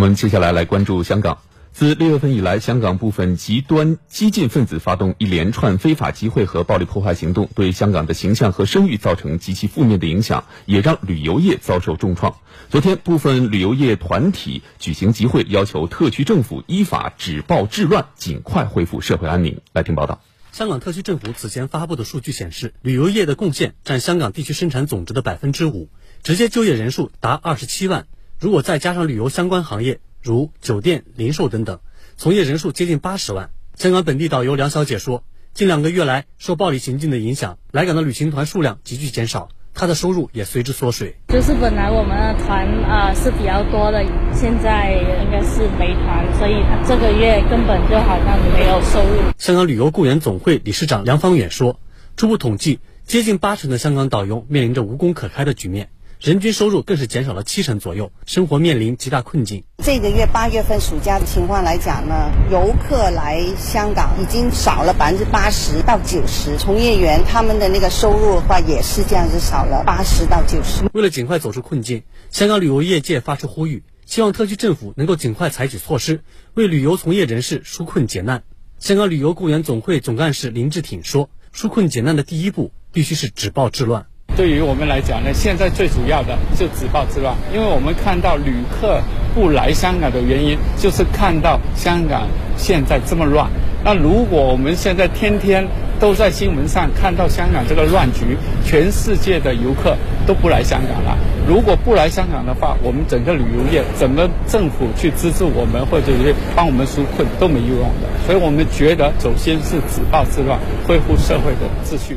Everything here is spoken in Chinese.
我们接下来来关注香港。自六月份以来，香港部分极端激进分子发动一连串非法集会和暴力破坏行动，对香港的形象和声誉造成极其负面的影响，也让旅游业遭受重创。昨天，部分旅游业团体举行集会，要求特区政府依法止暴制乱，尽快恢复社会安宁。来听报道。香港特区政府此前发布的数据显示，旅游业的贡献占香港地区生产总值的百分之五，直接就业人数达二十七万。如果再加上旅游相关行业，如酒店、零售等等，从业人数接近八十万。香港本地导游梁小姐说，近两个月来，受暴力行径的影响，来港的旅行团数量急剧减少，她的收入也随之缩水。就是本来我们的团啊是比较多的，现在应该是没团，所以这个月根本就好像没有收入。香港旅游雇员总会理事长梁方远说，初步统计，接近八成的香港导游面临着无工可开的局面。人均收入更是减少了七成左右，生活面临极大困境。这个月八月份暑假的情况来讲呢，游客来香港已经少了百分之八十到九十，从业员他们的那个收入的话也是这样子少了八十到九十。为了尽快走出困境，香港旅游业界发出呼吁，希望特区政府能够尽快采取措施，为旅游从业人士纾困解难。香港旅游雇员总会总干事林志挺说：“纾困解难的第一步必须是止暴制乱。”对于我们来讲呢，现在最主要的就止暴制乱，因为我们看到旅客不来香港的原因，就是看到香港现在这么乱。那如果我们现在天天都在新闻上看到香港这个乱局，全世界的游客都不来香港了。如果不来香港的话，我们整个旅游业、整个政府去资助我们或者是帮我们纾困都没有用的。所以我们觉得，首先是止暴制乱，恢复社会的秩序。